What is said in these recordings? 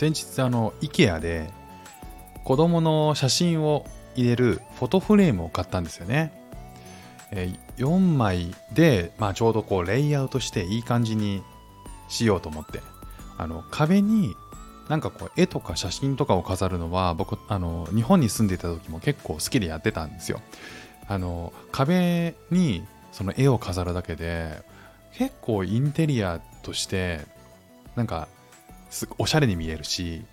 先日あの IKEA で子供の写真を入れるフォトフレームを買ったんですよね。え、4枚で、まあ、ちょうどこうレイアウトしていい感じにしようと思ってあの壁になんかこう絵とか写真とかを飾るのは僕あの日本に住んでいた時も結構好きでやってたんですよ。あの壁にその絵を飾るだけで結構インテリアとしてなんかおしゃれに見えるし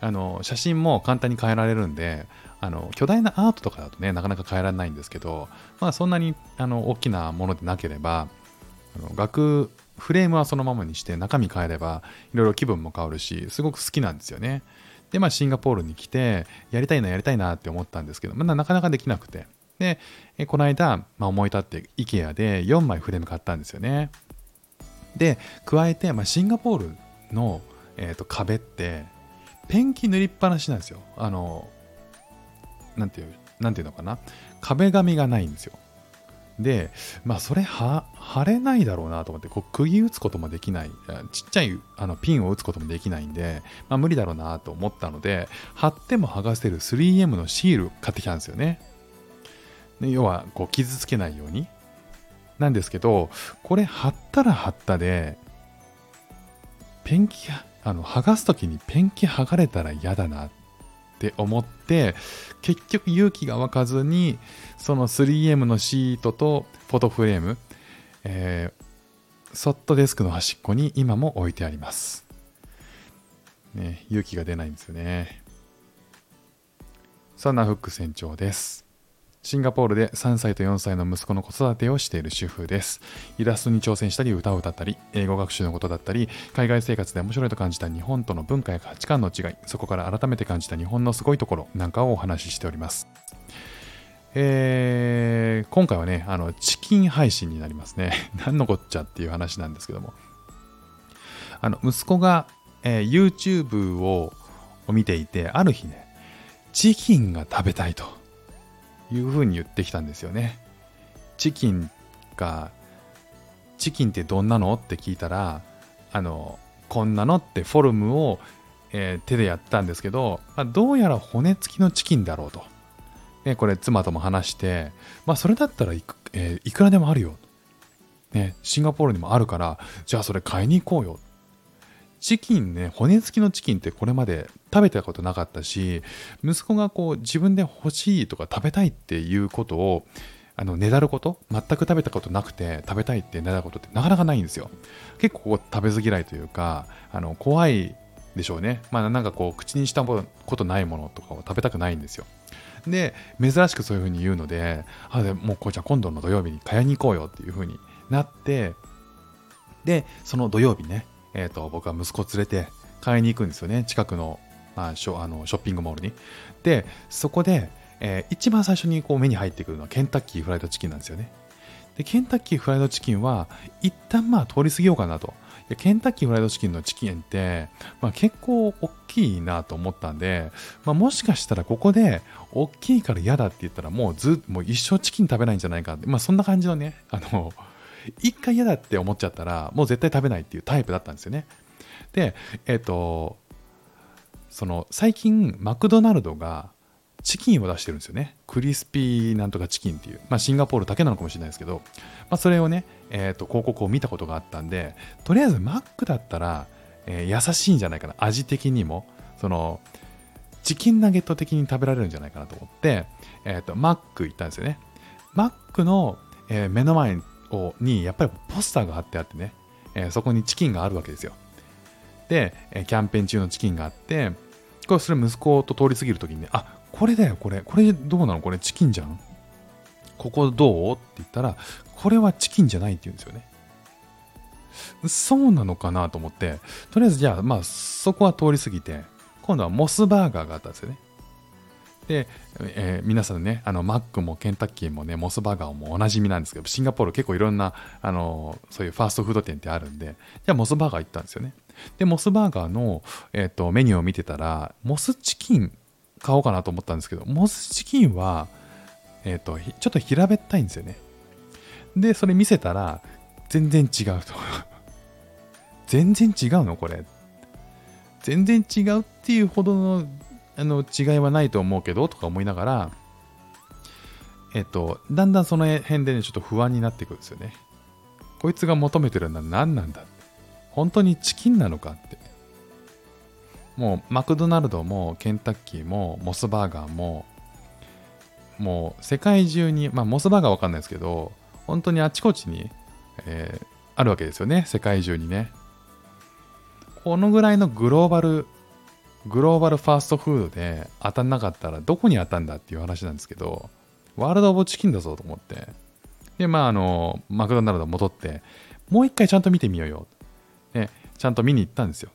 あの写真も簡単に変えられるんであの巨大なアートとかだとねなかなか変えられないんですけどまあそんなにあの大きなものでなければあの額フレームはそのままにして中身変えればいろいろ気分も変わるしすごく好きなんですよね。でまあシンガポールに来てやりたいなやりたいなって思ったんですけど、まあ、なかなかできなくて。でこの間、まあ、思い立って IKEA で4枚フレーム買ったんですよね。で加えて、まあ、シンガポールの、えーと、壁ってペンキ塗りっぱなしなんですよ。あのなんていうなんていうのかな。壁紙がないんですよ。でまあそれは貼れないだろうなと思ってこう釘打つこともできない。ちっちゃいあのピンを打つこともできないんで、まあ、無理だろうなと思ったので貼っても剥がせる 3M のシール買ってきたんですよね。で要はこう傷つけないように。なんですけど、これ貼ったら貼ったで、ペンキが、あの、剥がすときにペンキ剥がれたら嫌だなって思って、結局勇気が湧かずに、その 3M のシートとフォトフレーム、えー、ソットデスクの端っこに今も置いてあります。ね、勇気が出ないんですよね。そんなフック船長です。シンガポールで3歳と4歳の息子の子育てをしている主婦です。イラストに挑戦したり歌を歌ったり、英語学習のことだったり、海外生活で面白いと感じた日本との文化や価値観の違い、そこから改めて感じた日本のすごいところなんかをお話ししております。えー、今回はね、あの、チキン配信になりますね。何のこっちゃっていう話なんですけども。あの、息子が、えー、YouTube を見ていて、ある日ね、チキンが食べたいと。いうふうに言ってきたんですよね。チキンが、チキンってどんなの？って聞いたら、あの、こんなのってフォルムを、えー、手でやったんですけど、まあ、どうやら骨付きのチキンだろうと。ね、これ妻とも話して、まあそれだったらいく,、えー、いくらでもあるよ。ね、シンガポールにもあるから、じゃあそれ買いに行こうよ。チキンね、骨付きのチキンってこれまで食べたことなかったし、息子がこう自分で欲しいとか食べたいっていうことを、あの、ねだること、全く食べたことなくて食べたいってねだることってなかなかないんですよ。結構食べず嫌いというか、あの、怖いでしょうね。まあなんかこう、口にしたことないものとかを食べたくないんですよ。で、珍しくそういうふうに言うので、あ、でもうこうじゃん今度の土曜日に買いに行こうよっていうふうになって、で、その土曜日ね、えーと、僕は息子を連れて買いに行くんですよね。近くの,、まあ、ショあのショッピングモールに。でそこで、えー、一番最初にこう目に入ってくるのはケンタッキーフライドチキンなんですよね。でケンタッキーフライドチキンは一旦まあ通り過ぎようかなと。ケンタッキーフライドチキンのチキンって、まあ、結構大きいなと思ったんで、まあ、もしかしたらここで大きいから嫌だって言ったらもうずっともう一生チキン食べないんじゃないかって、まあ、そんな感じのねあの一回嫌だって思っちゃったら、もう絶対食べないっていうタイプだったんですよね。で、えっ、ー、と、その、最近、マクドナルドがチキンを出してるんですよね。クリスピーなんとかチキンっていう。まあ、シンガポールだけなのかもしれないですけど、まあ、それをね、えっ、ー、と、広告を見たことがあったんで、とりあえずマックだったら、えー、優しいんじゃないかな。味的にも。その、チキンナゲット的に食べられるんじゃないかなと思って、えっ、ー、と、マック行ったんですよね。マックの、えー、目の前にやっぱりポスターが貼ってあってね、えー、そこにチキンがあるわけですよ。で、え、キャンペーン中のチキンがあって、これそれ息子と通り過ぎるときにね、あ、これだよ、これ、これどうなの？これチキンじゃん？ここどう？って言ったら、これはチキンじゃないって言うんですよね。そうなのかなと思って、とりあえずじゃあ、まあ、そこは通り過ぎて、今度はモスバーガーがあったんですよね。で、えー、皆さんね、あの、マックもケンタッキーもね、モスバーガーもおなじみなんですけど、シンガポール結構いろんな、あの、そういうファーストフード店ってあるんで、じゃあモスバーガー行ったんですよね。で、モスバーガーの、えっ、ー、と、メニューを見てたら、モスチキン買おうかなと思ったんですけど、モスチキンは、えっ、ー、と、ちょっと平べったいんですよね。で、それ見せたら、全然違うと。全然違うのこれ。全然違うっていうほどのあの違いはないと思うけどとか思いながら、えっと、だんだんその辺でね、ちょっと不安になっていくんですよね。こいつが求めてるのは何なんだって。本当にチキンなのかって。もうマクドナルドもケンタッキーもモスバーガーももう世界中に、まあモスバーガーわかんないですけど、本当にあちこちに、えー、あるわけですよね。世界中にね。このぐらいのグローバル、グローバルファーストフードで当たんなかったらどこに当たんだっていう話なんですけど、ワールド・オブ・チキンだぞと思って。で、まあ、あの、マクドナルド戻って、もう一回ちゃんと見てみようよ。で、ちゃんと見に行ったんですよ。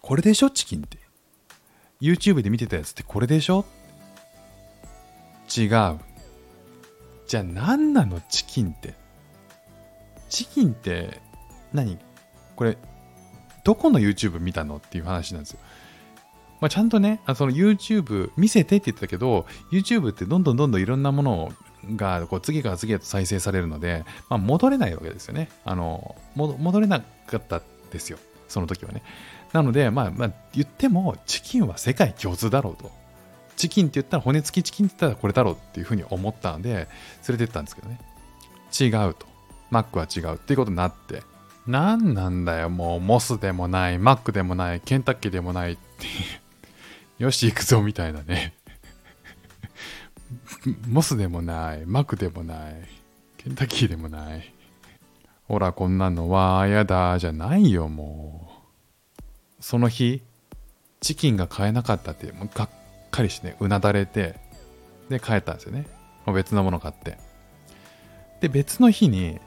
これでしょチキンって。YouTube で見てたやつってこれでしょ？違う。じゃあ何なのチキンって？チキンって何？これ、どこの YouTube 見たの？っていう話なんですよ。まあ、ちゃんとね、あその YouTube 見せてって言ったけど、YouTube ってどんどんどんどんいろんなものがこう次から次へと再生されるので、まあ、戻れないわけですよね。あの、戻れなかったですよ。その時はね。なので、まあ、まあ、言っても、チキンは世界共通だろうと。チキンって言ったら、骨付きチキンって言ったらこれだろうっていうふうに思ったんで、連れてったんですけどね。違うと。マックは違うっていうことになって、何なんだよ、もう、モスでもない、マックでもない、ケンタッキーでもないっていう。よし、行くぞ、みたいなね。モスでもない、マクでもない、ケンタッキーでもない。ほら、こんなのは、やだ、じゃないよ、もう。その日、チキンが買えなかったって、もうがっかりしてね、うなだれて、で、帰ったんですよね。もう別のもの買って。で、別の日に、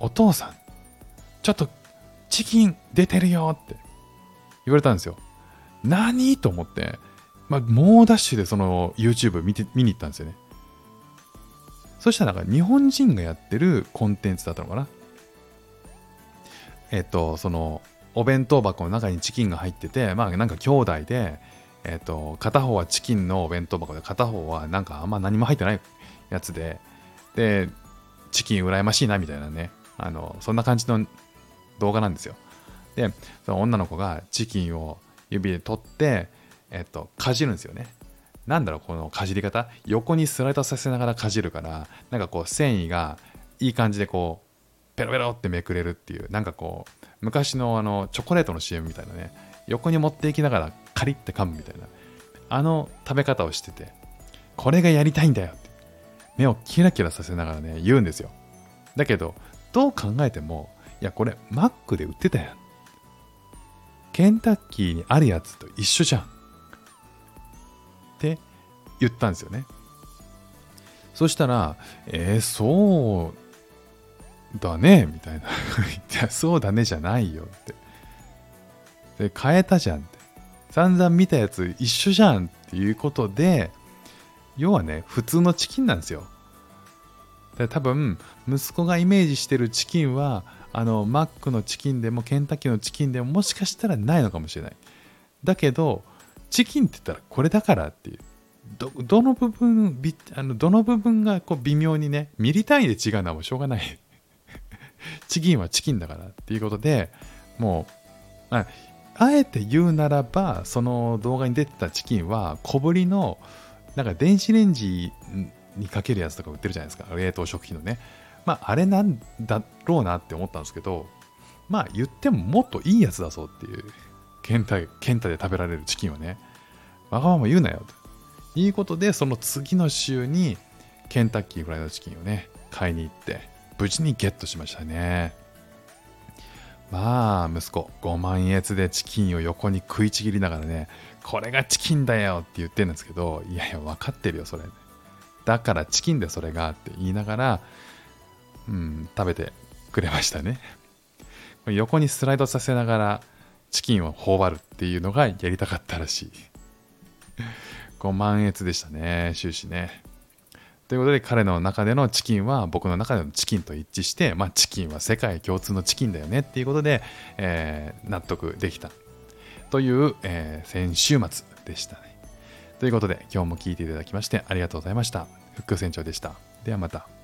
お父さん、ちょっとチキン出てるよって言われたんですよ。何？と思って、まあ、猛ダッシュでその YouTube 見て見に行ったんですよね。そしたらなんか日本人がやってるコンテンツだったのかな。えっと、そのお弁当箱の中にチキンが入ってて、まあなんか兄弟で、えっと、片方はチキンのお弁当箱で片方はなんかあんま何も入ってないやつで、で、チキン羨ましいなみたいなね、あの、そんな感じの動画なんですよ。で、その女の子がチキンを指で取って、えっと、かじるんですよね。なんだろう、このかじり方？横にスライドさせながらかじるから、なんかこう繊維がいい感じでこう、ペロペロってめくれるっていう、なんかこう、昔のあの、チョコレートの CM みたいなね、横に持っていきながらカリッて噛むみたいな、あの食べ方をしてて、これがやりたいんだよって、目をキラキラさせながらね、言うんですよ。だけど、どう考えても、いや、これ、マックで売ってたやん。ケンタッキーにあるやつと一緒じゃん。って言ったんですよね。そしたら、えー、そうだね、みたいな。いや、そうだねじゃないよって。で、変えたじゃんって。散々見たやつ一緒じゃんっていうことで、要はね、普通のチキンなんですよ。で多分息子がイメージしてるチキンはあのマックのチキンでもケンタッキーのチキンでももしかしたらないのかもしれないだけどチキンって言ったらこれだからっていうどの部分あのどの部分がこう微妙にねミリ単位で違うのはもうしょうがない チキンはチキンだからっていうことでもうああえて言うならばその動画に出てたチキンは小ぶりのなんか電子レンジにかけるやつとか売ってるじゃないですか。冷凍食品のね。まあ、あれなんだろうなって思ったんですけど、まあ、言ってももっといいやつだぞっていう、ケンタ、ケンタで食べられるチキンはね、わがまま言うなよと。いうことで、その次の週に、ケンタッキーフライドチキンをね、買いに行って、無事にゲットしましたね。まあ、息子、5万円でチキンを横に食いちぎりながらね、これがチキンだよって言ってるんですけど、いやいや、分かってるよ、それ。だからチキンでそれがって言いながら、うん、食べてくれましたね。横にスライドさせながらチキンを頬張るっていうのがやりたかったらしい。5万円でしたね、終始ね。ということで彼の中でのチキンは僕の中でのチキンと一致して、まあ、チキンは世界共通のチキンだよねっていうことで、えー、納得できたという、えー、先週末でしたね。ということで今日も聴いていただきましてありがとうございました。フック船長でした。ではまた。